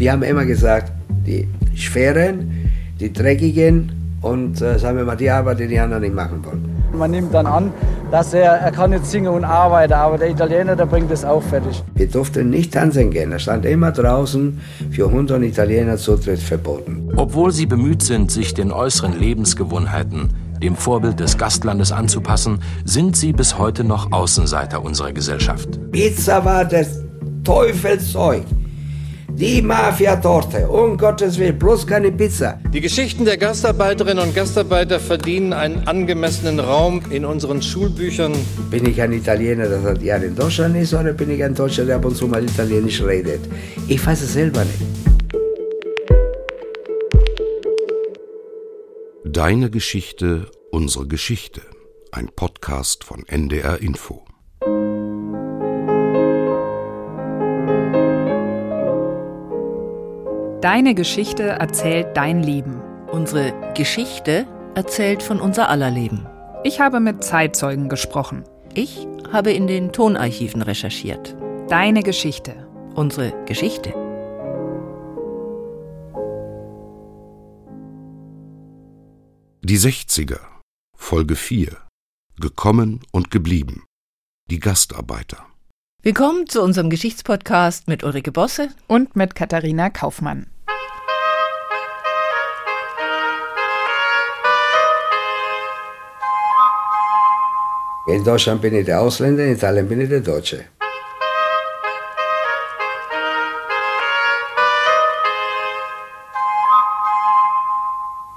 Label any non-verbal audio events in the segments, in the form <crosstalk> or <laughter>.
Wir haben immer gesagt, die schweren, die dreckigen und äh, sagen wir mal die Arbeit, die die anderen nicht machen wollen. Man nimmt dann an, dass er, er kann jetzt singen und arbeiten, aber der Italiener, der bringt es auch fertig. Wir durften nicht tanzen gehen. Er stand immer draußen, für 100 Italiener Zutritt verboten. Obwohl sie bemüht sind, sich den äußeren Lebensgewohnheiten, dem Vorbild des Gastlandes anzupassen, sind sie bis heute noch Außenseiter unserer Gesellschaft. Pizza war das Teufelszeug. Die Mafia-Torte, um Gottes Willen, bloß keine Pizza. Die Geschichten der Gastarbeiterinnen und Gastarbeiter verdienen einen angemessenen Raum in unseren Schulbüchern. Bin ich ein Italiener, der seit Jahren in Deutschland ist, oder bin ich ein Deutscher, der ab und zu mal Italienisch redet? Ich weiß es selber nicht. Deine Geschichte, unsere Geschichte. Ein Podcast von NDR Info. Deine Geschichte erzählt dein Leben. Unsere Geschichte erzählt von unser aller Leben. Ich habe mit Zeitzeugen gesprochen. Ich habe in den Tonarchiven recherchiert. Deine Geschichte. Unsere Geschichte. Die 60er, Folge 4. Gekommen und geblieben. Die Gastarbeiter. Willkommen zu unserem Geschichtspodcast mit Ulrike Bosse und mit Katharina Kaufmann. In Deutschland bin ich der Ausländer, in Italien bin ich der Deutsche.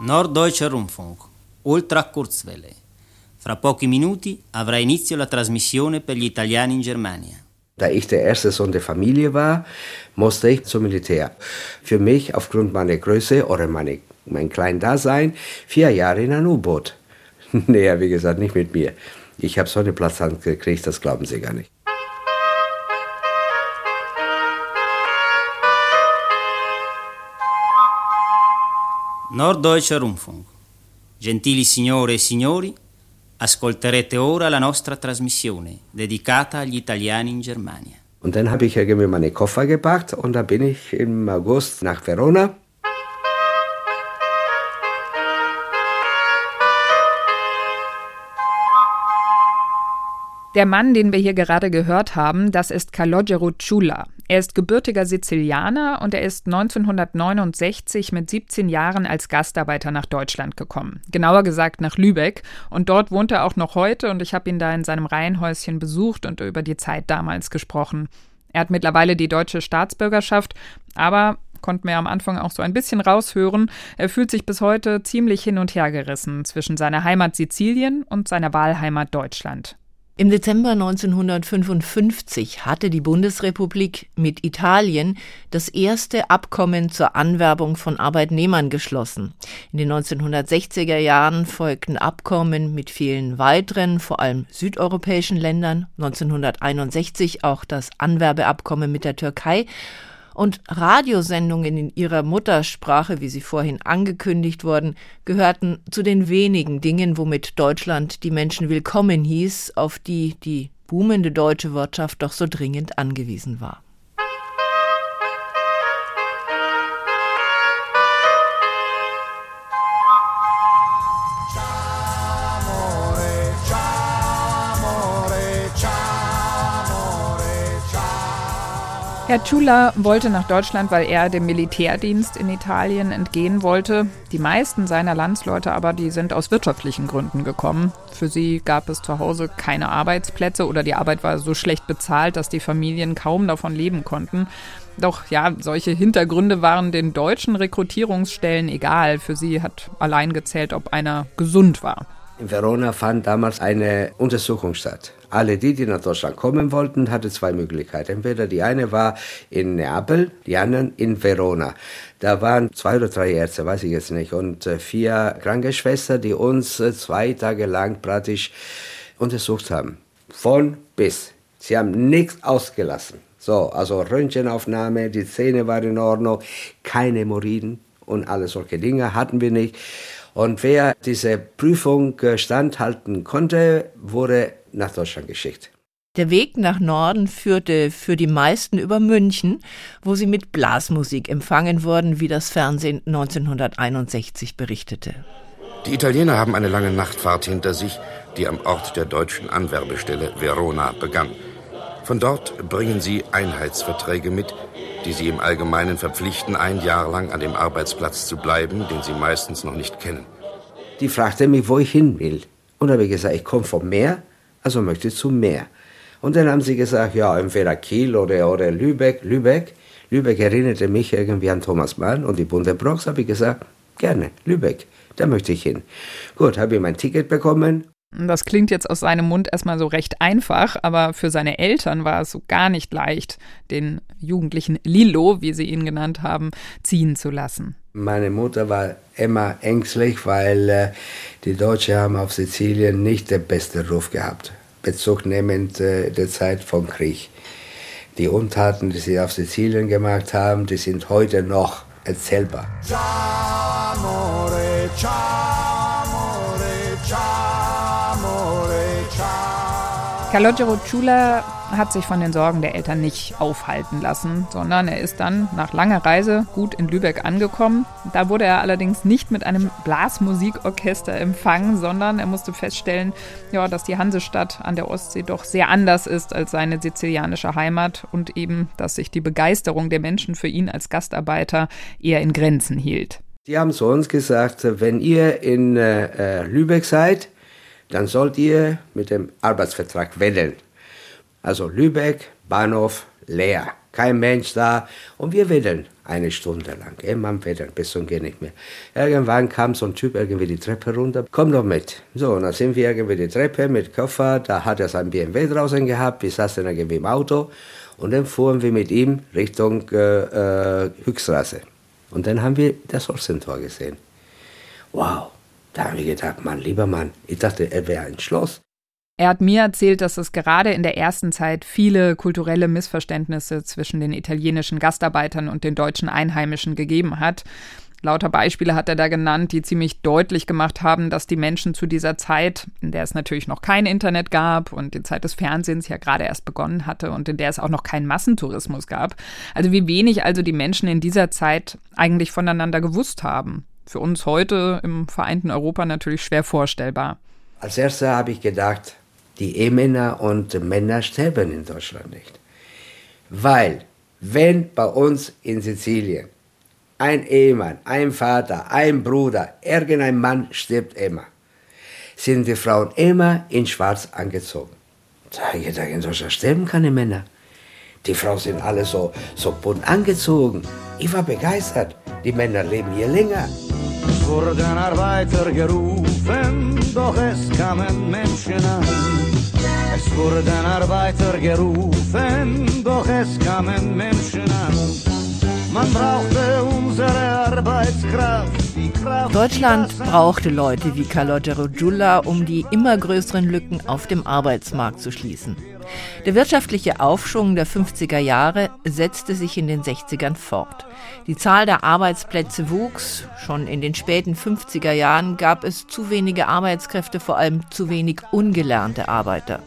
Norddeutscher Rundfunk, Ultra Kurzwelle. Fra pochi minuti avrà inizio la trasmissione per gli italiani in Germania. Da ich der erste Sohn der Familie war, musste ich zum Militär. Für mich, aufgrund meiner Größe oder meine, mein kleinen Dasein, vier Jahre in ein U-Boot. <laughs> naja, wie gesagt, nicht mit mir. Ich habe so eine Platzhand gekriegt, das glauben Sie gar nicht. Norddeutscher Rundfunk. Gentili signore e signori, ascolterete ora la nostra trasmissione dedicata agli italiani in Germania. Und dann habe ich irgendwie meine Koffer gepackt und dann bin ich im August nach Verona. Der Mann, den wir hier gerade gehört haben, das ist Calogero Ciulla. Er ist gebürtiger Sizilianer und er ist 1969 mit 17 Jahren als Gastarbeiter nach Deutschland gekommen. Genauer gesagt nach Lübeck. Und dort wohnt er auch noch heute und ich habe ihn da in seinem Reihenhäuschen besucht und über die Zeit damals gesprochen. Er hat mittlerweile die deutsche Staatsbürgerschaft, aber konnten wir am Anfang auch so ein bisschen raushören. Er fühlt sich bis heute ziemlich hin und her gerissen zwischen seiner Heimat Sizilien und seiner Wahlheimat Deutschland. Im Dezember 1955 hatte die Bundesrepublik mit Italien das erste Abkommen zur Anwerbung von Arbeitnehmern geschlossen. In den 1960er Jahren folgten Abkommen mit vielen weiteren, vor allem südeuropäischen Ländern, 1961 auch das Anwerbeabkommen mit der Türkei und Radiosendungen in ihrer Muttersprache, wie sie vorhin angekündigt wurden, gehörten zu den wenigen Dingen, womit Deutschland die Menschen willkommen hieß, auf die die boomende deutsche Wirtschaft doch so dringend angewiesen war. Herr Ciulla wollte nach Deutschland, weil er dem Militärdienst in Italien entgehen wollte. Die meisten seiner Landsleute aber, die sind aus wirtschaftlichen Gründen gekommen. Für sie gab es zu Hause keine Arbeitsplätze oder die Arbeit war so schlecht bezahlt, dass die Familien kaum davon leben konnten. Doch ja, solche Hintergründe waren den deutschen Rekrutierungsstellen egal. Für sie hat allein gezählt, ob einer gesund war. In Verona fand damals eine Untersuchung statt. Alle die, die nach Deutschland kommen wollten, hatten zwei Möglichkeiten. Entweder die eine war in Neapel, die anderen in Verona. Da waren zwei oder drei Ärzte, weiß ich jetzt nicht, und äh, vier Krankenschwestern, die uns äh, zwei Tage lang praktisch untersucht haben. Von bis. Sie haben nichts ausgelassen. So, also Röntgenaufnahme, die Zähne waren in Ordnung, keine Hämorrhoiden und alle solche Dinge hatten wir nicht. Und wer diese Prüfung standhalten konnte, wurde nach Deutschland geschickt. Der Weg nach Norden führte für die meisten über München, wo sie mit Blasmusik empfangen wurden, wie das Fernsehen 1961 berichtete. Die Italiener haben eine lange Nachtfahrt hinter sich, die am Ort der deutschen Anwerbestelle Verona begann. Von dort bringen sie Einheitsverträge mit, die sie im Allgemeinen verpflichten, ein Jahr lang an dem Arbeitsplatz zu bleiben, den sie meistens noch nicht kennen. Die fragte mich, wo ich hin will. Und da habe ich gesagt, ich komme vom Meer, also möchte ich zum Meer. Und dann haben sie gesagt, ja, entweder Kiel oder, oder Lübeck. Lübeck. Lübeck erinnerte mich irgendwie an Thomas Mann und die Bunte Brox. Habe ich gesagt, gerne, Lübeck, da möchte ich hin. Gut, habe ich mein Ticket bekommen. Das klingt jetzt aus seinem Mund erstmal so recht einfach, aber für seine Eltern war es so gar nicht leicht, den jugendlichen Lilo, wie sie ihn genannt haben, ziehen zu lassen. Meine Mutter war immer ängstlich, weil äh, die Deutschen haben auf Sizilien nicht den besten Ruf gehabt. Bezug nehmend äh, der Zeit vom Krieg. Die Untaten, die sie auf Sizilien gemacht haben, die sind heute noch erzählbar. Ciao, amore, ciao, amore, ciao, amore, ciao. Calogero Chula hat sich von den Sorgen der Eltern nicht aufhalten lassen, sondern er ist dann nach langer Reise gut in Lübeck angekommen. Da wurde er allerdings nicht mit einem Blasmusikorchester empfangen, sondern er musste feststellen, ja, dass die Hansestadt an der Ostsee doch sehr anders ist als seine sizilianische Heimat und eben, dass sich die Begeisterung der Menschen für ihn als Gastarbeiter eher in Grenzen hielt. Die haben zu uns gesagt, wenn ihr in äh, Lübeck seid, dann sollt ihr mit dem Arbeitsvertrag wählen. Also Lübeck, Bahnhof, leer. Kein Mensch da. Und wir wedeln eine Stunde lang. Immer am Wedeln, bis zum geht nicht mehr. Irgendwann kam so ein Typ irgendwie die Treppe runter. Komm doch mit. So, und dann sind wir irgendwie die Treppe mit Koffer. Da hat er sein BMW draußen gehabt. Wir saßen irgendwie im Auto. Und dann fuhren wir mit ihm Richtung äh, äh, Höchstraße. Und dann haben wir das Holstentor gesehen. Wow. Da haben wir gedacht, Mann, lieber Mann, ich dachte, er wäre ein Schloss. Er hat mir erzählt, dass es gerade in der ersten Zeit viele kulturelle Missverständnisse zwischen den italienischen Gastarbeitern und den deutschen Einheimischen gegeben hat. Lauter Beispiele hat er da genannt, die ziemlich deutlich gemacht haben, dass die Menschen zu dieser Zeit, in der es natürlich noch kein Internet gab und die Zeit des Fernsehens ja gerade erst begonnen hatte und in der es auch noch keinen Massentourismus gab, also wie wenig also die Menschen in dieser Zeit eigentlich voneinander gewusst haben. Für uns heute im vereinten Europa natürlich schwer vorstellbar. Als erstes habe ich gedacht, die Ehemänner und Männer sterben in Deutschland nicht. Weil, wenn bei uns in Sizilien ein Ehemann, ein Vater, ein Bruder, irgendein Mann stirbt immer, sind die Frauen immer in Schwarz angezogen. Gedacht, in Deutschland sterben keine Männer. Die Frauen sind alle so, so bunt angezogen. Ich war begeistert. Die Männer leben hier länger. Wurden Arbeiter gerufen, doch es kamen Menschen an. Es wurden Arbeiter gerufen, doch es kamen Menschen an. Man brauchte unsere Arbeitskraft. Deutschland brauchte Leute wie Calogero Giulla, um die immer größeren Lücken auf dem Arbeitsmarkt zu schließen. Der wirtschaftliche Aufschwung der 50er Jahre setzte sich in den 60ern fort. Die Zahl der Arbeitsplätze wuchs. Schon in den späten 50er Jahren gab es zu wenige Arbeitskräfte, vor allem zu wenig ungelernte Arbeiter.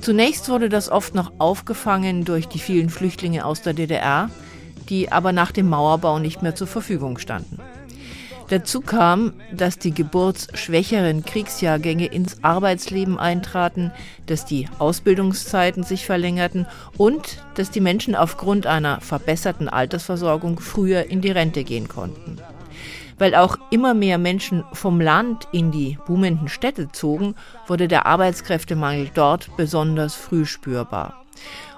Zunächst wurde das oft noch aufgefangen durch die vielen Flüchtlinge aus der DDR, die aber nach dem Mauerbau nicht mehr zur Verfügung standen. Dazu kam, dass die geburtsschwächeren Kriegsjahrgänge ins Arbeitsleben eintraten, dass die Ausbildungszeiten sich verlängerten und dass die Menschen aufgrund einer verbesserten Altersversorgung früher in die Rente gehen konnten. Weil auch immer mehr Menschen vom Land in die boomenden Städte zogen, wurde der Arbeitskräftemangel dort besonders früh spürbar.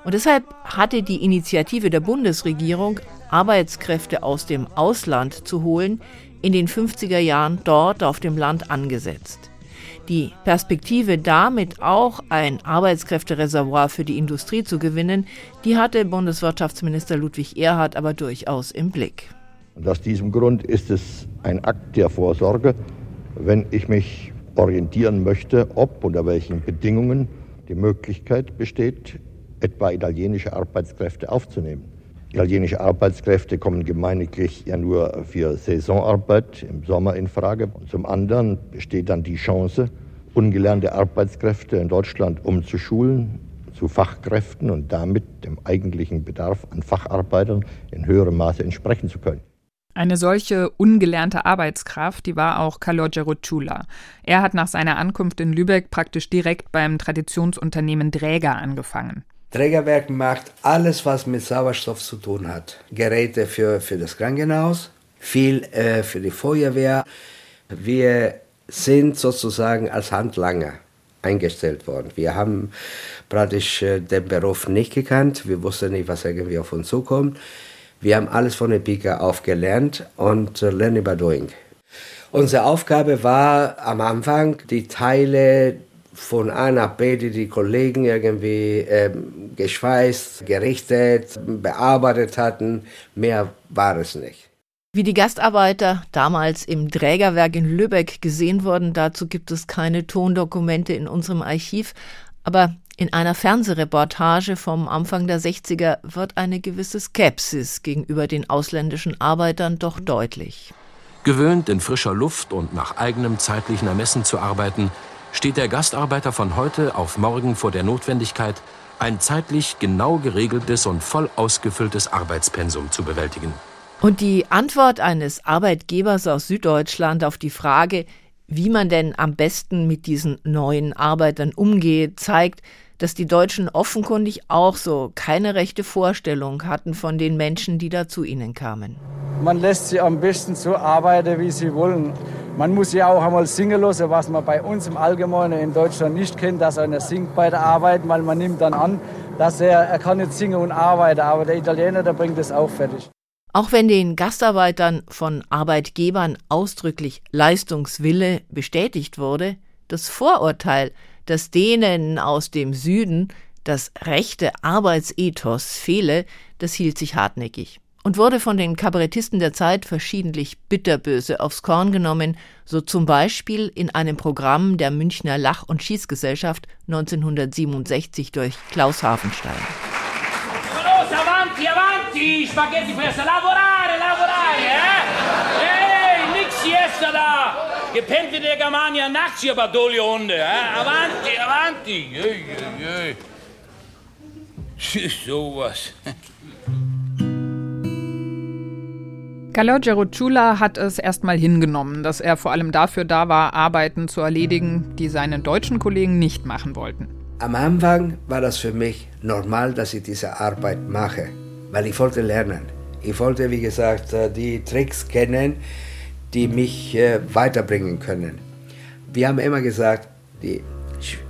Und deshalb hatte die Initiative der Bundesregierung, Arbeitskräfte aus dem Ausland zu holen, in den 50er Jahren dort auf dem Land angesetzt. Die Perspektive damit auch ein Arbeitskräftereservoir für die Industrie zu gewinnen, die hatte Bundeswirtschaftsminister Ludwig Erhard aber durchaus im Blick. Und aus diesem Grund ist es ein Akt der Vorsorge, wenn ich mich orientieren möchte, ob unter welchen Bedingungen die Möglichkeit besteht, etwa italienische Arbeitskräfte aufzunehmen. Italienische Arbeitskräfte kommen gemeiniglich ja nur für Saisonarbeit im Sommer in Frage. Und zum anderen besteht dann die Chance, ungelernte Arbeitskräfte in Deutschland umzuschulen zu Fachkräften und damit dem eigentlichen Bedarf an Facharbeitern in höherem Maße entsprechen zu können. Eine solche ungelernte Arbeitskraft, die war auch Calogero Chula. Er hat nach seiner Ankunft in Lübeck praktisch direkt beim Traditionsunternehmen Dräger angefangen. Trägerwerk macht alles, was mit Sauerstoff zu tun hat. Geräte für, für das Krankenhaus, viel äh, für die Feuerwehr. Wir sind sozusagen als Handlanger eingestellt worden. Wir haben praktisch äh, den Beruf nicht gekannt. Wir wussten nicht, was irgendwie auf uns zukommt. Wir haben alles von der Pika auf gelernt und äh, Learning by Doing. Unsere Aufgabe war am Anfang, die Teile von A nach B, die die Kollegen irgendwie ähm, geschweißt, gerichtet, bearbeitet hatten. Mehr war es nicht. Wie die Gastarbeiter damals im Trägerwerk in Lübeck gesehen wurden, dazu gibt es keine Tondokumente in unserem Archiv. Aber in einer Fernsehreportage vom Anfang der 60er wird eine gewisse Skepsis gegenüber den ausländischen Arbeitern doch deutlich. Gewöhnt in frischer Luft und nach eigenem zeitlichen Ermessen zu arbeiten, steht der Gastarbeiter von heute auf morgen vor der Notwendigkeit, ein zeitlich genau geregeltes und voll ausgefülltes Arbeitspensum zu bewältigen. Und die Antwort eines Arbeitgebers aus Süddeutschland auf die Frage, wie man denn am besten mit diesen neuen Arbeitern umgeht, zeigt, dass die Deutschen offenkundig auch so keine rechte Vorstellung hatten von den Menschen, die da zu ihnen kamen. Man lässt sie am besten so arbeiten, wie sie wollen. Man muss ja auch einmal singen lassen, was man bei uns im Allgemeinen in Deutschland nicht kennt, dass einer singt bei der Arbeit, weil man nimmt dann an, dass er, er kann nicht singen und arbeiten, aber der Italiener, der bringt es auch fertig. Auch wenn den Gastarbeitern von Arbeitgebern ausdrücklich Leistungswille bestätigt wurde, das Vorurteil, dass denen aus dem Süden das rechte Arbeitsethos fehle, das hielt sich hartnäckig und wurde von den Kabarettisten der Zeit verschiedentlich bitterböse aufs Korn genommen, so zum Beispiel in einem Programm der Münchner Lach- und Schießgesellschaft 1967 durch Klaus Hafenstein. Los, avanti, avanti, Spaghetti Festa, lavorare, lavorare, eh? Ehi, nix siesta da! Gepennt wie der Germania nachts hier, Badoli Hunde, eh? Avanti, avanti! Jö, jö, jö. Tschüss, sowas. Calogero Chula hat es erstmal hingenommen, dass er vor allem dafür da war, Arbeiten zu erledigen, die seine deutschen Kollegen nicht machen wollten. Am Anfang war das für mich normal, dass ich diese Arbeit mache, weil ich wollte lernen. Ich wollte, wie gesagt, äh, die Tricks kennen, die mich äh, weiterbringen können. Wir haben immer gesagt, die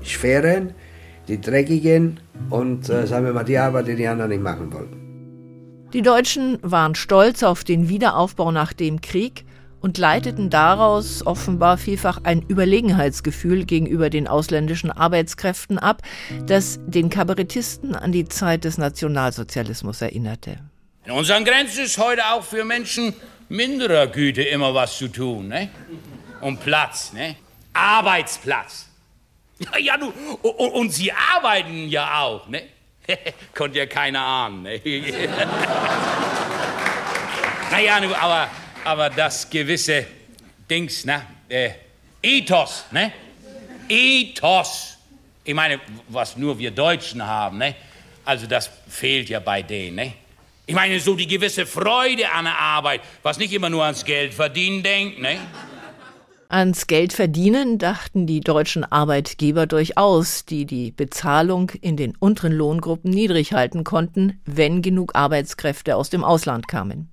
schweren, die dreckigen und äh, sagen wir mal die Arbeit, die die anderen nicht machen wollten. Die Deutschen waren stolz auf den Wiederaufbau nach dem Krieg und leiteten daraus offenbar vielfach ein Überlegenheitsgefühl gegenüber den ausländischen Arbeitskräften ab, das den Kabarettisten an die Zeit des Nationalsozialismus erinnerte. In unseren Grenzen ist heute auch für Menschen minderer Güte immer was zu tun, ne? Und Platz, ne? Arbeitsplatz. Ja, <laughs> ja, du, und, und sie arbeiten ja auch, ne? <laughs> Konnte ja keiner ahnen. Ne? <laughs> naja, aber, aber das gewisse Dings, ne? Äh, Ethos, ne? Ethos. Ich meine, was nur wir Deutschen haben, ne? Also das fehlt ja bei denen, ne? Ich meine, so die gewisse Freude an der Arbeit, was nicht immer nur ans Geld verdienen denkt, ne? Ans Geld verdienen dachten die deutschen Arbeitgeber durchaus, die die Bezahlung in den unteren Lohngruppen niedrig halten konnten, wenn genug Arbeitskräfte aus dem Ausland kamen.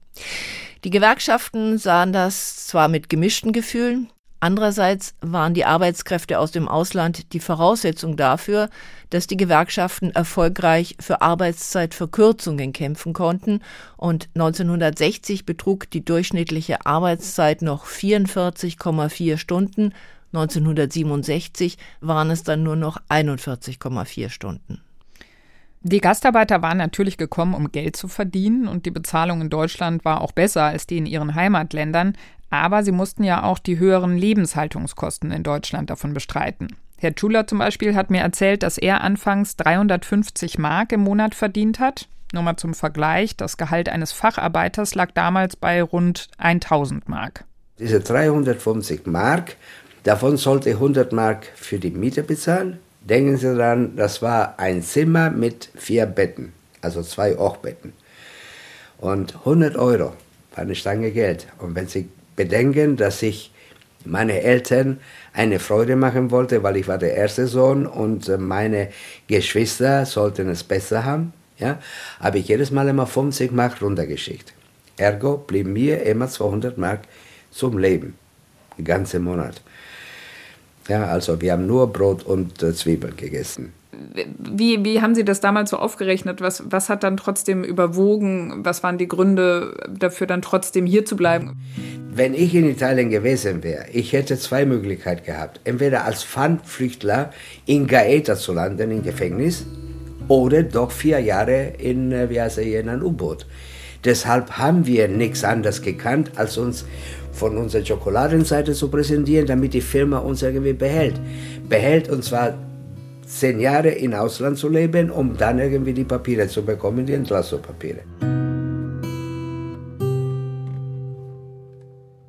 Die Gewerkschaften sahen das zwar mit gemischten Gefühlen, Andererseits waren die Arbeitskräfte aus dem Ausland die Voraussetzung dafür, dass die Gewerkschaften erfolgreich für Arbeitszeitverkürzungen kämpfen konnten. Und 1960 betrug die durchschnittliche Arbeitszeit noch 44,4 Stunden, 1967 waren es dann nur noch 41,4 Stunden. Die Gastarbeiter waren natürlich gekommen, um Geld zu verdienen, und die Bezahlung in Deutschland war auch besser als die in ihren Heimatländern, aber sie mussten ja auch die höheren Lebenshaltungskosten in Deutschland davon bestreiten. Herr Schuler zum Beispiel hat mir erzählt, dass er anfangs 350 Mark im Monat verdient hat. Nur mal zum Vergleich, das Gehalt eines Facharbeiters lag damals bei rund 1000 Mark. Diese 350 Mark, davon sollte 100 Mark für die Miete bezahlen, Denken Sie daran, das war ein Zimmer mit vier Betten, also zwei Ochbetten. Und 100 Euro war eine Stange Geld. Und wenn Sie bedenken, dass ich meine Eltern eine Freude machen wollte, weil ich war der erste Sohn und meine Geschwister sollten es besser haben, ja, habe ich jedes Mal immer 50 Mark runtergeschickt. Ergo blieben mir immer 200 Mark zum Leben, den ganzen Monat. Ja, also wir haben nur Brot und äh, Zwiebeln gegessen. Wie, wie haben Sie das damals so aufgerechnet? Was, was hat dann trotzdem überwogen? Was waren die Gründe dafür, dann trotzdem hier zu bleiben? Wenn ich in Italien gewesen wäre, ich hätte zwei Möglichkeiten gehabt. Entweder als Pfandflüchtler in Gaeta zu landen, im Gefängnis, oder doch vier Jahre in, äh, wie heißt er, in einem U-Boot. Deshalb haben wir nichts anderes gekannt, als uns von unserer Schokoladenseite zu präsentieren, damit die Firma uns irgendwie behält. Behält und zwar zehn Jahre in Ausland zu leben, um dann irgendwie die Papiere zu bekommen, die Entlassungspapiere.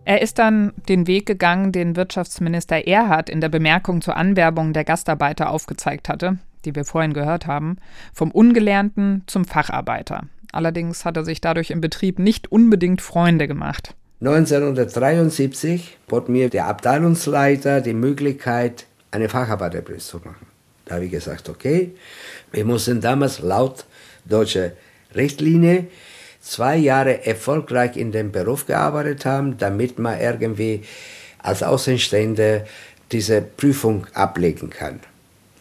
Er ist dann den Weg gegangen, den Wirtschaftsminister Erhard in der Bemerkung zur Anwerbung der Gastarbeiter aufgezeigt hatte, die wir vorhin gehört haben, vom Ungelernten zum Facharbeiter. Allerdings hat er sich dadurch im Betrieb nicht unbedingt Freunde gemacht. 1973 bot mir der Abteilungsleiter die Möglichkeit, eine Facharbeiterbrief zu machen. Da habe ich gesagt, okay, wir mussten damals laut deutscher Richtlinie zwei Jahre erfolgreich in dem Beruf gearbeitet haben, damit man irgendwie als Außenstehender diese Prüfung ablegen kann.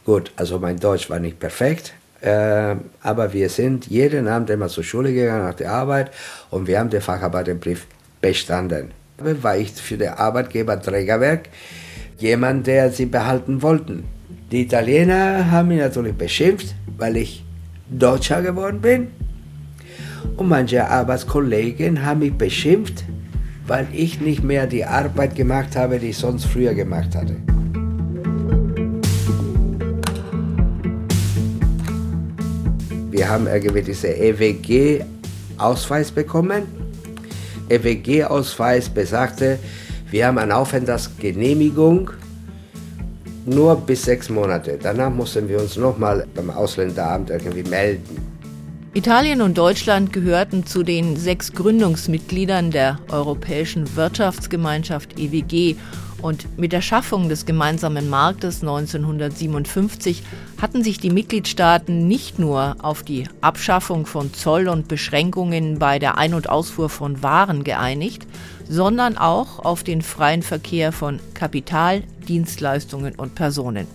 Gut, also mein Deutsch war nicht perfekt, äh, aber wir sind jeden Abend immer zur Schule gegangen nach der Arbeit und wir haben den Facharbeiterbrief bestanden. War ich für den Arbeitgeber Trägerwerk jemand, der sie behalten wollten. Die Italiener haben mich natürlich beschimpft, weil ich Deutscher geworden bin. Und manche Arbeitskollegen haben mich beschimpft, weil ich nicht mehr die Arbeit gemacht habe, die ich sonst früher gemacht hatte. Wir haben irgendwie diese EWG-Ausweis bekommen. EWG-Ausweis besagte, wir haben eine Aufenthaltsgenehmigung nur bis sechs Monate. Danach mussten wir uns nochmal beim Ausländeramt irgendwie melden. Italien und Deutschland gehörten zu den sechs Gründungsmitgliedern der Europäischen Wirtschaftsgemeinschaft EWG und mit der Schaffung des gemeinsamen Marktes 1957 hatten sich die Mitgliedstaaten nicht nur auf die Abschaffung von Zoll und Beschränkungen bei der Ein- und Ausfuhr von Waren geeinigt, sondern auch auf den freien Verkehr von Kapital, Dienstleistungen und Personen.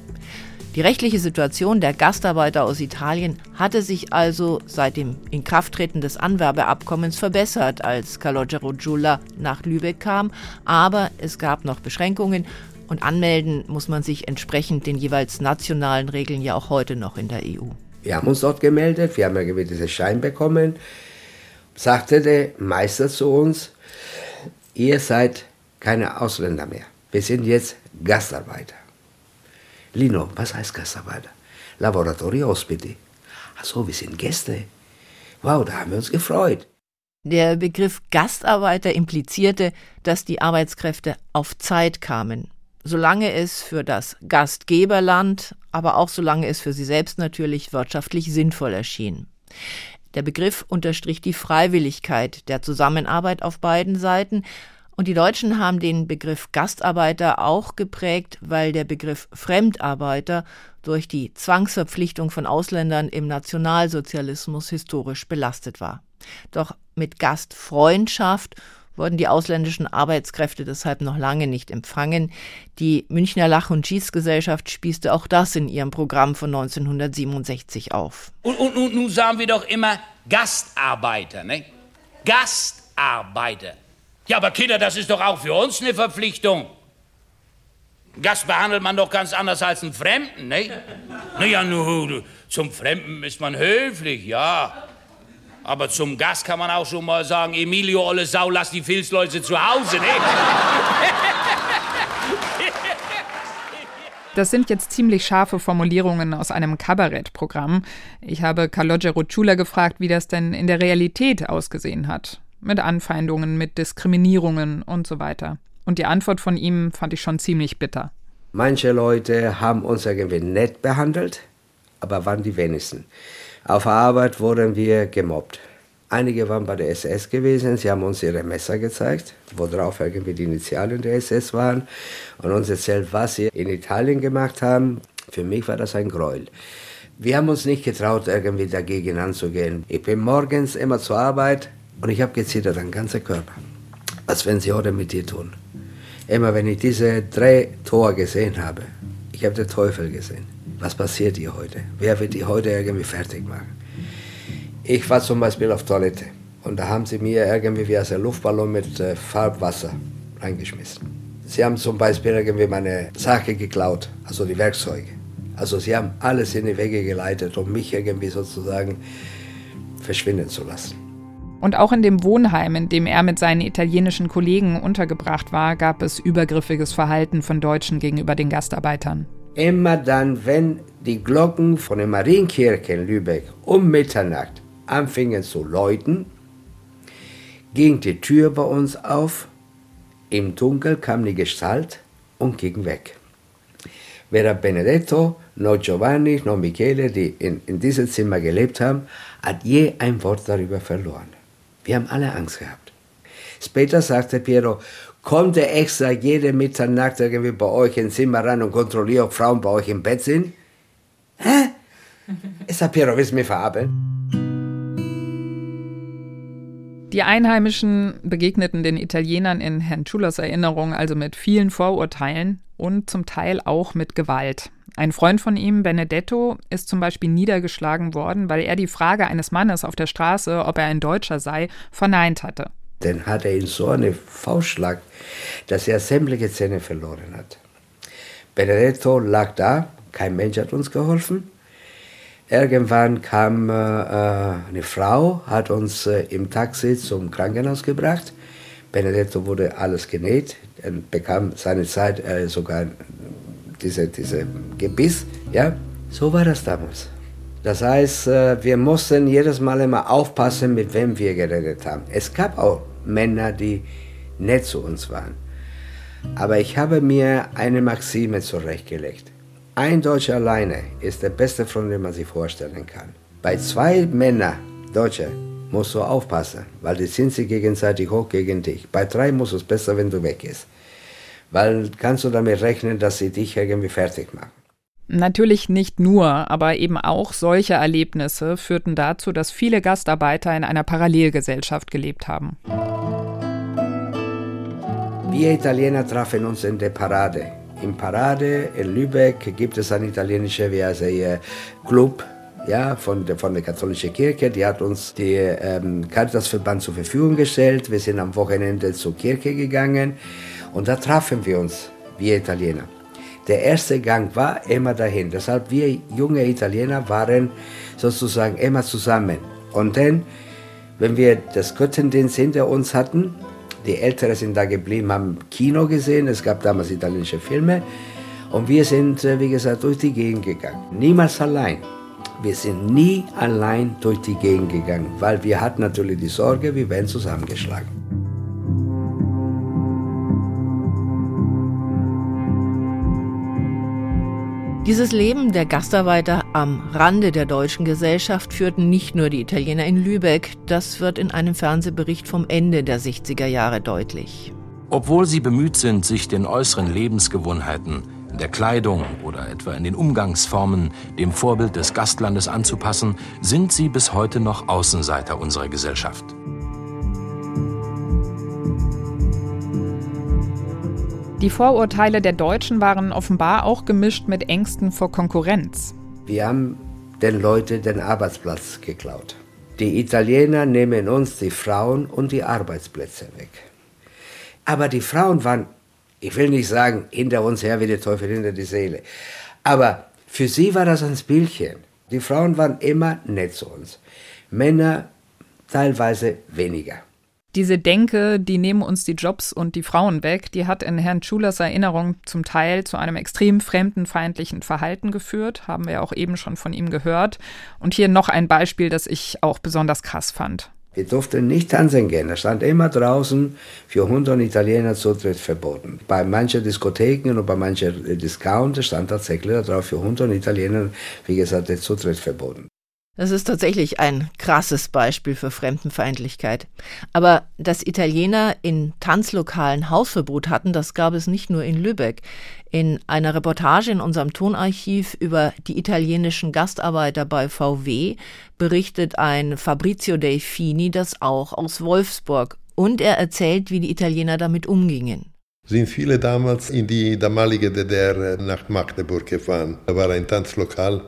Die rechtliche Situation der Gastarbeiter aus Italien hatte sich also seit dem Inkrafttreten des Anwerbeabkommens verbessert, als Calogero Giulla nach Lübeck kam, aber es gab noch Beschränkungen und anmelden muss man sich entsprechend den jeweils nationalen Regeln ja auch heute noch in der EU. Wir haben uns dort gemeldet, wir haben einen gewissen Schein bekommen, sagte der Meister zu uns, ihr seid keine Ausländer mehr, wir sind jetzt Gastarbeiter. Lino, was heißt Gastarbeiter? Laboratorio Ospiti. Ach so, wir sind Gäste. Wow, da haben wir uns gefreut. Der Begriff Gastarbeiter implizierte, dass die Arbeitskräfte auf Zeit kamen, solange es für das Gastgeberland, aber auch solange es für sie selbst natürlich wirtschaftlich sinnvoll erschien. Der Begriff unterstrich die Freiwilligkeit der Zusammenarbeit auf beiden Seiten, und die Deutschen haben den Begriff Gastarbeiter auch geprägt, weil der Begriff Fremdarbeiter durch die Zwangsverpflichtung von Ausländern im Nationalsozialismus historisch belastet war. Doch mit Gastfreundschaft wurden die ausländischen Arbeitskräfte deshalb noch lange nicht empfangen. Die Münchner Lach- und Schießgesellschaft spießte auch das in ihrem Programm von 1967 auf. Und, und, und nun sagen wir doch immer Gastarbeiter, ne? Gastarbeiter. Ja, aber Kinder, das ist doch auch für uns eine Verpflichtung. Gast behandelt man doch ganz anders als einen Fremden, ne? Naja, nur zum Fremden ist man höflich, ja. Aber zum Gast kann man auch schon mal sagen, Emilio, olle Sau, lass die Filzleute zu Hause, ne? Das sind jetzt ziemlich scharfe Formulierungen aus einem Kabarettprogramm. Ich habe Calogero Chula gefragt, wie das denn in der Realität ausgesehen hat mit Anfeindungen, mit Diskriminierungen und so weiter. Und die Antwort von ihm fand ich schon ziemlich bitter. Manche Leute haben uns irgendwie nett behandelt, aber waren die wenigsten. Auf Arbeit wurden wir gemobbt. Einige waren bei der SS gewesen, sie haben uns ihre Messer gezeigt, worauf irgendwie die Initialien der SS waren und uns erzählt, was sie in Italien gemacht haben. Für mich war das ein Gräuel. Wir haben uns nicht getraut, irgendwie dagegen anzugehen. Ich bin morgens immer zur Arbeit und ich habe gezittert, den ganzen Körper. Was werden sie heute mit dir tun? Immer wenn ich diese drei Tore gesehen habe, ich habe den Teufel gesehen. Was passiert hier heute? Wer wird die heute irgendwie fertig machen? Ich war zum Beispiel auf Toilette und da haben sie mir irgendwie wie aus einem Luftballon mit äh, Farbwasser reingeschmissen. Sie haben zum Beispiel irgendwie meine Sache geklaut, also die Werkzeuge. Also sie haben alles in die Wege geleitet, um mich irgendwie sozusagen verschwinden zu lassen. Und auch in dem Wohnheim, in dem er mit seinen italienischen Kollegen untergebracht war, gab es übergriffiges Verhalten von Deutschen gegenüber den Gastarbeitern. Immer dann, wenn die Glocken von der Marienkirche in Lübeck um Mitternacht anfingen zu läuten, ging die Tür bei uns auf, im Dunkel kam die Gestalt und ging weg. Weder Benedetto, noch Giovanni, noch Michele, die in, in diesem Zimmer gelebt haben, hat je ein Wort darüber verloren. Wir haben alle Angst gehabt. Später sagte Piero, kommt er extra jede Mitternacht irgendwie bei euch ins Zimmer rein und kontrolliert, ob Frauen bei euch im Bett sind? Hä? <laughs> Ist der Piero, willst du mich verabeln? Die Einheimischen begegneten den Italienern in Herrn Chulas Erinnerung also mit vielen Vorurteilen und zum Teil auch mit Gewalt. Ein Freund von ihm, Benedetto, ist zum Beispiel niedergeschlagen worden, weil er die Frage eines Mannes auf der Straße, ob er ein Deutscher sei, verneint hatte. Dann hat er ihn so einen Faustschlag, dass er sämtliche Zähne verloren hat. Benedetto lag da, kein Mensch hat uns geholfen. Irgendwann kam äh, eine Frau, hat uns äh, im Taxi zum Krankenhaus gebracht. Benedetto wurde alles genäht, er bekam seine Zeit äh, sogar diese, diese Gebiss. Ja? So war das damals. Das heißt, äh, wir mussten jedes Mal immer aufpassen, mit wem wir geredet haben. Es gab auch Männer, die nett zu uns waren. Aber ich habe mir eine Maxime zurechtgelegt. Ein Deutscher alleine ist der beste Freund, den man sich vorstellen kann. Bei zwei Männern, Deutsche, musst du aufpassen, weil die sind sie gegenseitig hoch gegen dich. Bei drei muss es besser, wenn du weggehst. Weil kannst du damit rechnen, dass sie dich irgendwie fertig machen. Natürlich nicht nur, aber eben auch solche Erlebnisse führten dazu, dass viele Gastarbeiter in einer Parallelgesellschaft gelebt haben. Wir Italiener trafen uns in der Parade in Parade in Lübeck gibt es einen italienischen wie heißt er, Club ja, von, der, von der katholischen Kirche. Die hat uns den ähm, Caritasverband zur Verfügung gestellt. Wir sind am Wochenende zur Kirche gegangen und da trafen wir uns, wir Italiener. Der erste Gang war immer dahin. Deshalb wir junge Italiener waren sozusagen immer zusammen. Und dann, wenn wir das Göttendienst hinter uns hatten, die Älteren sind da geblieben, haben Kino gesehen. Es gab damals italienische Filme. Und wir sind, äh, wie gesagt, durch die Gegend gegangen. Niemals allein. Wir sind nie allein durch die Gegend gegangen, weil wir hatten natürlich die Sorge, wir werden zusammengeschlagen. Dieses Leben der Gastarbeiter am Rande der deutschen Gesellschaft führten nicht nur die Italiener in Lübeck, das wird in einem Fernsehbericht vom Ende der 60er Jahre deutlich. Obwohl sie bemüht sind, sich den äußeren Lebensgewohnheiten, in der Kleidung oder etwa in den Umgangsformen dem Vorbild des Gastlandes anzupassen, sind sie bis heute noch Außenseiter unserer Gesellschaft. Die Vorurteile der Deutschen waren offenbar auch gemischt mit Ängsten vor Konkurrenz. Wir haben den Leuten den Arbeitsplatz geklaut. Die Italiener nehmen uns die Frauen und die Arbeitsplätze weg. Aber die Frauen waren, ich will nicht sagen, hinter uns her wie der Teufel hinter die Seele. Aber für sie war das ein Spielchen. Die Frauen waren immer nett zu uns. Männer teilweise weniger. Diese Denke, die nehmen uns die Jobs und die Frauen weg, die hat in Herrn Schulers Erinnerung zum Teil zu einem extrem fremdenfeindlichen Verhalten geführt, haben wir auch eben schon von ihm gehört. Und hier noch ein Beispiel, das ich auch besonders krass fand. Wir durften nicht tanzen gehen. Da stand immer draußen für 100 Italiener Zutritt verboten. Bei manchen Diskotheken und bei manchen Discounter stand tatsächlich darauf für 100 Italiener, wie gesagt, der Zutritt verboten. Das ist tatsächlich ein krasses Beispiel für Fremdenfeindlichkeit. Aber dass Italiener in Tanzlokalen Hausverbot hatten, das gab es nicht nur in Lübeck. In einer Reportage in unserem Tonarchiv über die italienischen Gastarbeiter bei VW berichtet ein Fabrizio Delfini das auch aus Wolfsburg. Und er erzählt, wie die Italiener damit umgingen sind viele damals in die damalige DDR nach Magdeburg gefahren. Da war ein Tanzlokal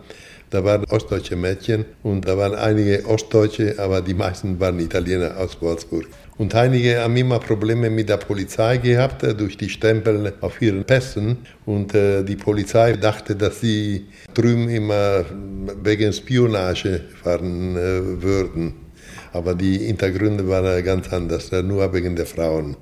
da waren ostdeutsche Mädchen und da waren einige Ostdeutsche, aber die meisten waren Italiener aus Wolfsburg. Und einige haben immer Probleme mit der Polizei gehabt äh, durch die Stempel auf ihren Pässen. Und äh, die Polizei dachte, dass sie drüben immer wegen Spionage fahren äh, würden. Aber die Hintergründe waren ganz anders, nur wegen der Frauen.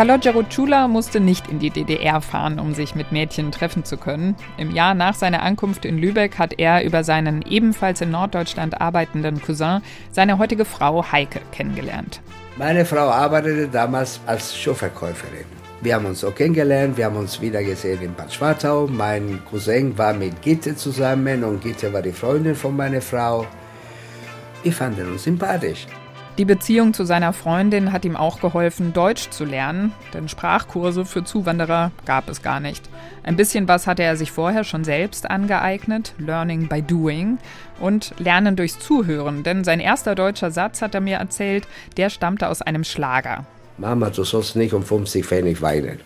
Calogero Chula musste nicht in die DDR fahren, um sich mit Mädchen treffen zu können. Im Jahr nach seiner Ankunft in Lübeck hat er über seinen ebenfalls in Norddeutschland arbeitenden Cousin seine heutige Frau Heike kennengelernt. Meine Frau arbeitete damals als Schuhverkäuferin. Wir haben uns auch kennengelernt, wir haben uns wieder gesehen in Bad Schwartau. Mein Cousin war mit Gitte zusammen und Gitte war die Freundin von meiner Frau. Wir fanden uns sympathisch. Die Beziehung zu seiner Freundin hat ihm auch geholfen, Deutsch zu lernen, denn Sprachkurse für Zuwanderer gab es gar nicht. Ein bisschen was hatte er sich vorher schon selbst angeeignet, Learning by Doing und Lernen durchs Zuhören, denn sein erster deutscher Satz, hat er mir erzählt, der stammte aus einem Schlager. Mama, du sollst nicht um 50 Pfennig weinen.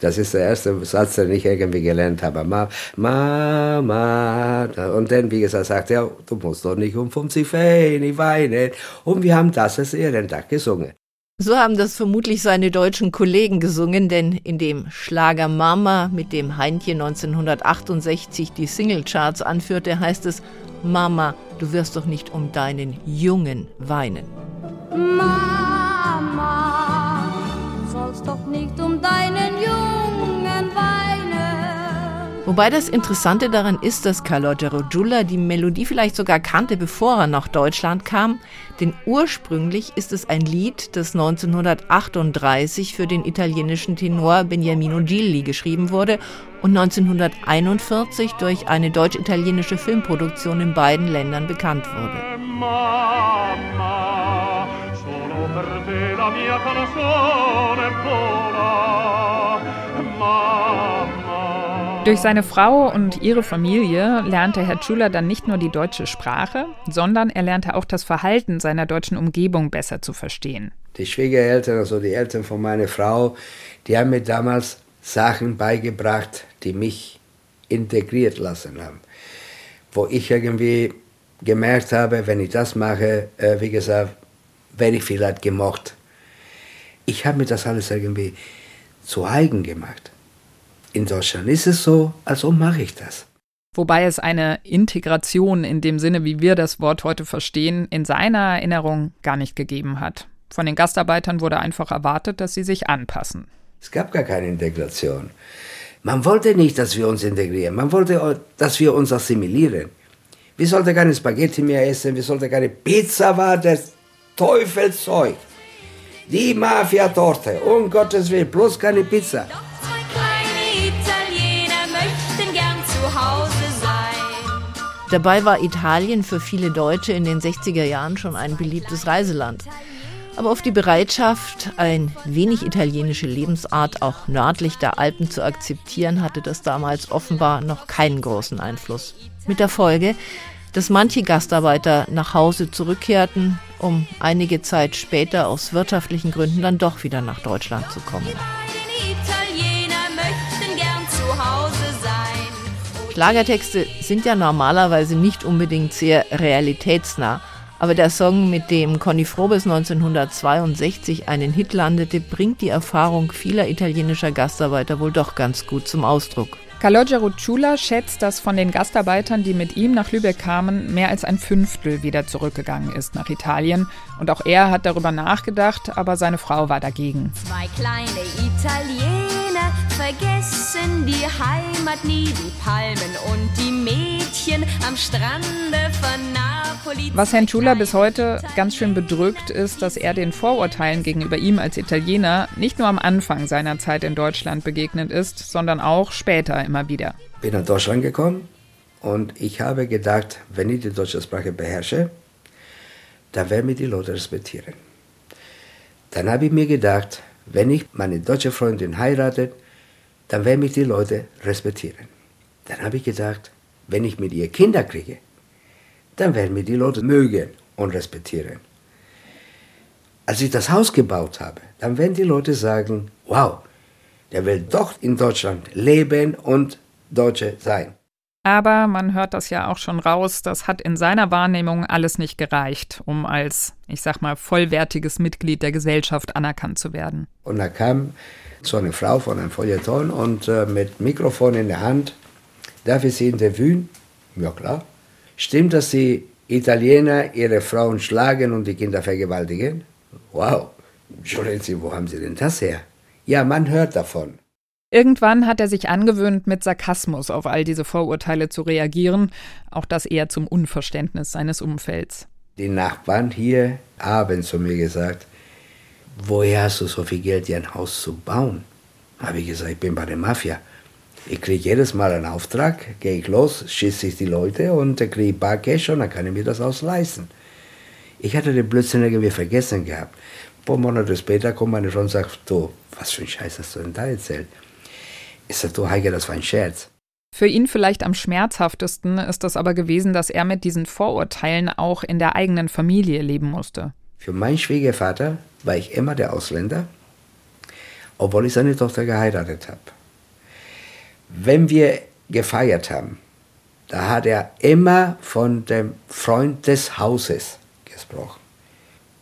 Das ist der erste Satz, den ich irgendwie gelernt habe. Ma, Mama. Und dann, wie gesagt, sagt er, du musst doch nicht um 50 Pfennig weinen. Und wir haben das als Ehrentag gesungen. So haben das vermutlich seine deutschen Kollegen gesungen, denn in dem Schlager Mama, mit dem Heintje 1968 die Singlecharts anführte, heißt es, Mama, du wirst doch nicht um deinen Jungen weinen. Mama, du sollst doch nicht um deinen Jungen Wobei das Interessante daran ist, dass Calogero Giulla die Melodie vielleicht sogar kannte, bevor er nach Deutschland kam, denn ursprünglich ist es ein Lied, das 1938 für den italienischen Tenor Beniamino Gilli geschrieben wurde und 1941 durch eine deutsch-italienische Filmproduktion in beiden Ländern bekannt wurde. Mama, Durch seine Frau und ihre Familie lernte Herr Schuler dann nicht nur die deutsche Sprache, sondern er lernte auch das Verhalten seiner deutschen Umgebung besser zu verstehen. Die Schwiegereltern, also die Eltern von meiner Frau, die haben mir damals Sachen beigebracht, die mich integriert lassen haben. Wo ich irgendwie gemerkt habe, wenn ich das mache, äh, wie gesagt, werde ich vielleicht gemocht. Ich habe mir das alles irgendwie zu eigen gemacht. In Deutschland ist es so, also mache ich das. Wobei es eine Integration in dem Sinne, wie wir das Wort heute verstehen, in seiner Erinnerung gar nicht gegeben hat. Von den Gastarbeitern wurde einfach erwartet, dass sie sich anpassen. Es gab gar keine Integration. Man wollte nicht, dass wir uns integrieren. Man wollte, dass wir uns assimilieren. Wir sollten keine Spaghetti mehr essen, wir sollten keine Pizza, war das Teufelszeug. Die Mafia-Torte, um Gottes Willen, bloß keine Pizza. Dabei war Italien für viele Deutsche in den 60er Jahren schon ein beliebtes Reiseland. Aber auf die Bereitschaft, ein wenig italienische Lebensart auch nördlich der Alpen zu akzeptieren, hatte das damals offenbar noch keinen großen Einfluss. Mit der Folge, dass manche Gastarbeiter nach Hause zurückkehrten, um einige Zeit später aus wirtschaftlichen Gründen dann doch wieder nach Deutschland zu kommen. Schlagertexte sind ja normalerweise nicht unbedingt sehr realitätsnah. Aber der Song, mit dem Conny Frobes 1962 einen Hit landete, bringt die Erfahrung vieler italienischer Gastarbeiter wohl doch ganz gut zum Ausdruck. Calogero Chula schätzt, dass von den Gastarbeitern, die mit ihm nach Lübeck kamen, mehr als ein Fünftel wieder zurückgegangen ist nach Italien. Und auch er hat darüber nachgedacht, aber seine Frau war dagegen. Zwei kleine Italiener vergessen die Heimat nie, die Palmen und die Mädchen am Strande von Napoli. Was Herrn Schula bis heute ganz schön bedrückt, ist, dass er den Vorurteilen gegenüber ihm als Italiener nicht nur am Anfang seiner Zeit in Deutschland begegnet ist, sondern auch später immer wieder. Bin nach Deutschland gekommen und ich habe gedacht, wenn ich die deutsche Sprache beherrsche, dann werden mich die Leute respektieren. Dann habe ich mir gedacht, wenn ich meine deutsche Freundin heirate, dann werden mich die Leute respektieren. Dann habe ich gedacht, wenn ich mit ihr Kinder kriege, dann werden mich die Leute mögen und respektieren. Als ich das Haus gebaut habe, dann werden die Leute sagen, wow, der will doch in Deutschland leben und Deutsche sein. Aber man hört das ja auch schon raus, das hat in seiner Wahrnehmung alles nicht gereicht, um als, ich sag mal, vollwertiges Mitglied der Gesellschaft anerkannt zu werden. Und da kam so eine Frau von einem Feuilleton und äh, mit Mikrofon in der Hand, darf ich Sie interviewen? Ja klar. Stimmt, dass die Italiener ihre Frauen schlagen und die Kinder vergewaltigen? Wow. Entschuldigen wo haben Sie denn das her? Ja, man hört davon. Irgendwann hat er sich angewöhnt, mit Sarkasmus auf all diese Vorurteile zu reagieren, auch das eher zum Unverständnis seines Umfelds. Die Nachbarn hier haben zu mir gesagt, woher hast du so viel Geld, dir ein Haus zu bauen? Habe ich gesagt, ich bin bei der Mafia. Ich kriege jedes Mal einen Auftrag, gehe ich los, schieße ich die Leute und kriege ich bar Cash und dann kann ich mir das ausleisten. Ich hatte den Blödsinn irgendwie vergessen gehabt. Ein paar Monate später kommt meine Frau und sagt, du, was für ein Scheiß hast du denn da erzählt? Ich sage, du Heike, das war ein Scherz. Für ihn vielleicht am schmerzhaftesten ist das aber gewesen, dass er mit diesen Vorurteilen auch in der eigenen Familie leben musste. Für meinen Schwiegervater war ich immer der Ausländer, obwohl ich seine Tochter geheiratet habe. Wenn wir gefeiert haben, da hat er immer von dem Freund des Hauses gesprochen.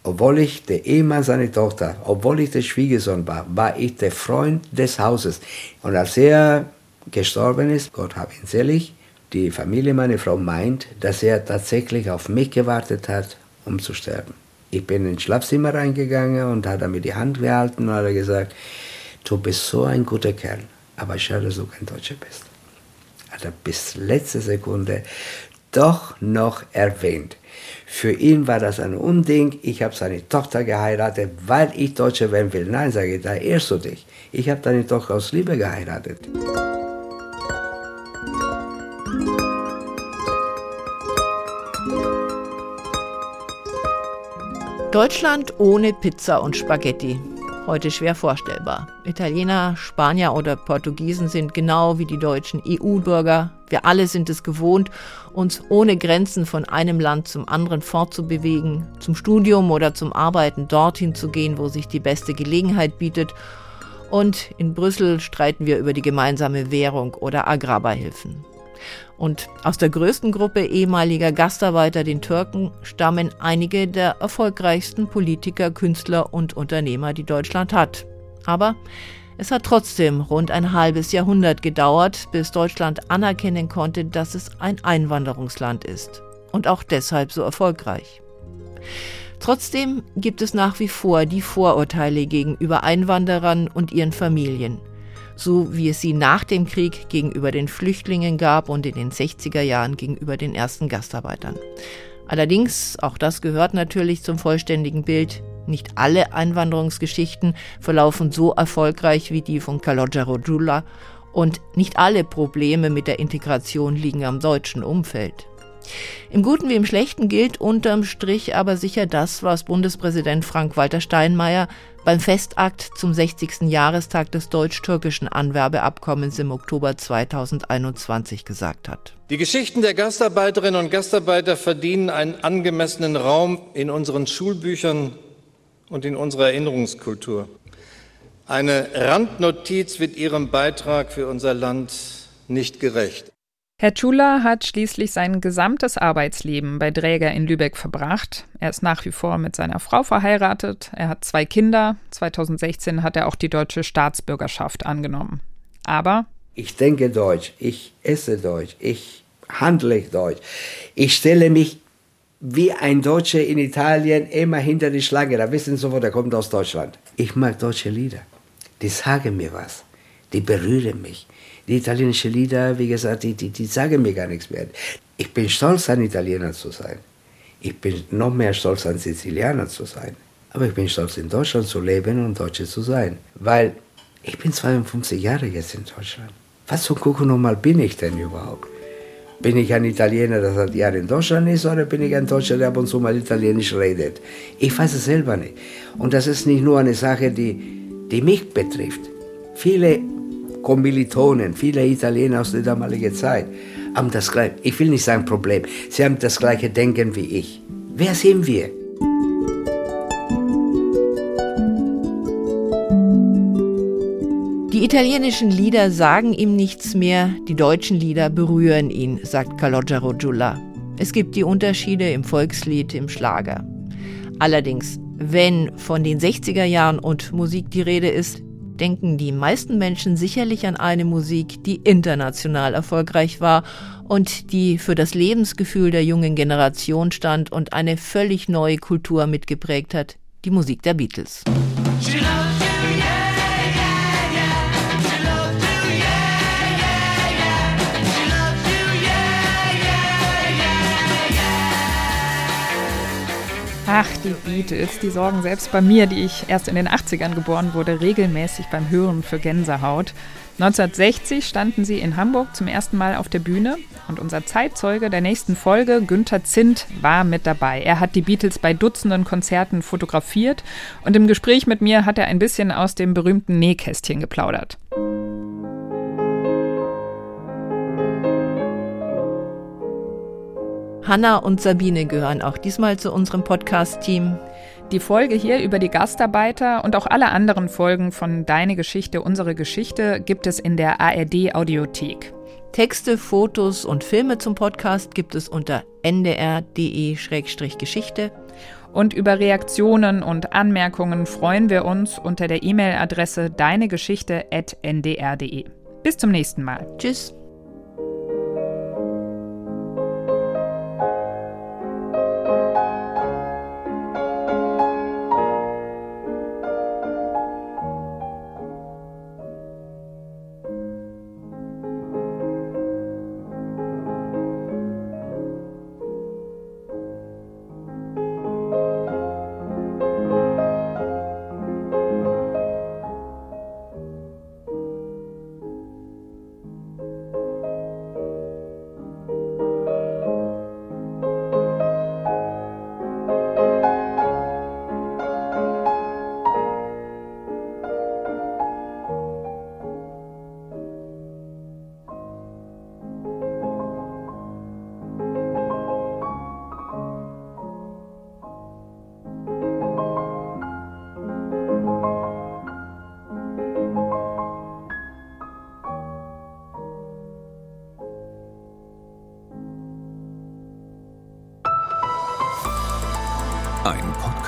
Obwohl ich der Ehemann seiner Tochter, obwohl ich der Schwiegersohn war, war ich der Freund des Hauses. Und als er gestorben ist, Gott hab ihn selig, die Familie meiner Frau meint, dass er tatsächlich auf mich gewartet hat, um zu sterben. Ich bin ins Schlafzimmer reingegangen und hat mir die Hand gehalten und hat gesagt, du bist so ein guter Kerl, aber schade, dass du kein Deutscher bist. Hat er bis letzte Sekunde doch noch erwähnt. Für ihn war das ein Unding. Ich habe seine Tochter geheiratet, weil ich Deutscher werden will. Nein, sage ich, da ehrst du dich. Ich habe deine Tochter aus Liebe geheiratet. Deutschland ohne Pizza und Spaghetti heute schwer vorstellbar. Italiener, Spanier oder Portugiesen sind genau wie die deutschen EU-Bürger. Wir alle sind es gewohnt, uns ohne Grenzen von einem Land zum anderen fortzubewegen, zum Studium oder zum Arbeiten dorthin zu gehen, wo sich die beste Gelegenheit bietet. Und in Brüssel streiten wir über die gemeinsame Währung oder Agrarbeihilfen. Und aus der größten Gruppe ehemaliger Gastarbeiter, den Türken, stammen einige der erfolgreichsten Politiker, Künstler und Unternehmer, die Deutschland hat. Aber es hat trotzdem rund ein halbes Jahrhundert gedauert, bis Deutschland anerkennen konnte, dass es ein Einwanderungsland ist. Und auch deshalb so erfolgreich. Trotzdem gibt es nach wie vor die Vorurteile gegenüber Einwanderern und ihren Familien so wie es sie nach dem Krieg gegenüber den Flüchtlingen gab und in den 60er Jahren gegenüber den ersten Gastarbeitern. Allerdings, auch das gehört natürlich zum vollständigen Bild, nicht alle Einwanderungsgeschichten verlaufen so erfolgreich wie die von Calogero Giulla und nicht alle Probleme mit der Integration liegen am deutschen Umfeld. Im Guten wie im Schlechten gilt unterm Strich aber sicher das, was Bundespräsident Frank-Walter Steinmeier beim Festakt zum 60. Jahrestag des deutsch-türkischen Anwerbeabkommens im Oktober 2021 gesagt hat. Die Geschichten der Gastarbeiterinnen und Gastarbeiter verdienen einen angemessenen Raum in unseren Schulbüchern und in unserer Erinnerungskultur. Eine Randnotiz wird ihrem Beitrag für unser Land nicht gerecht. Herr Tschula hat schließlich sein gesamtes Arbeitsleben bei Dräger in Lübeck verbracht. Er ist nach wie vor mit seiner Frau verheiratet. Er hat zwei Kinder. 2016 hat er auch die deutsche Staatsbürgerschaft angenommen. Aber ich denke Deutsch, ich esse Deutsch, ich handle Deutsch. Ich stelle mich wie ein Deutscher in Italien immer hinter die Schlange. Da wissen Sie sofort, der kommt aus Deutschland. Ich mag deutsche Lieder. Die sagen mir was. Die berühren mich. Die italienischen Lieder, wie gesagt, die, die, die sagen mir gar nichts mehr. Ich bin stolz, ein Italiener zu sein. Ich bin noch mehr stolz, ein Sizilianer zu sein. Aber ich bin stolz, in Deutschland zu leben und Deutsche zu sein. Weil ich bin 52 Jahre jetzt in Deutschland. Was zum Kuchen nochmal bin ich denn überhaupt? Bin ich ein Italiener, der seit Jahren in Deutschland ist, oder bin ich ein Deutscher, der ab und zu mal Italienisch redet? Ich weiß es selber nicht. Und das ist nicht nur eine Sache, die, die mich betrifft. Viele Kommilitonen, viele Italiener aus der damaligen Zeit haben das gleiche, ich will nicht sagen Problem, sie haben das gleiche Denken wie ich. Wer sind wir? Die italienischen Lieder sagen ihm nichts mehr, die deutschen Lieder berühren ihn, sagt Calogero Giulla. Es gibt die Unterschiede im Volkslied, im Schlager. Allerdings, wenn von den 60er Jahren und Musik die Rede ist, denken die meisten Menschen sicherlich an eine Musik, die international erfolgreich war und die für das Lebensgefühl der jungen Generation stand und eine völlig neue Kultur mitgeprägt hat, die Musik der Beatles. Ach, die Beatles, die sorgen selbst bei mir, die ich erst in den 80ern geboren wurde, regelmäßig beim Hören für Gänsehaut. 1960 standen sie in Hamburg zum ersten Mal auf der Bühne und unser Zeitzeuge der nächsten Folge, Günther Zint, war mit dabei. Er hat die Beatles bei Dutzenden Konzerten fotografiert und im Gespräch mit mir hat er ein bisschen aus dem berühmten Nähkästchen geplaudert. Hanna und Sabine gehören auch diesmal zu unserem Podcast-Team. Die Folge hier über die Gastarbeiter und auch alle anderen Folgen von Deine Geschichte, unsere Geschichte gibt es in der ARD Audiothek. Texte, Fotos und Filme zum Podcast gibt es unter ndr.de-geschichte. Und über Reaktionen und Anmerkungen freuen wir uns unter der E-Mail-Adresse deinegeschichte.ndr.de. Bis zum nächsten Mal. Tschüss.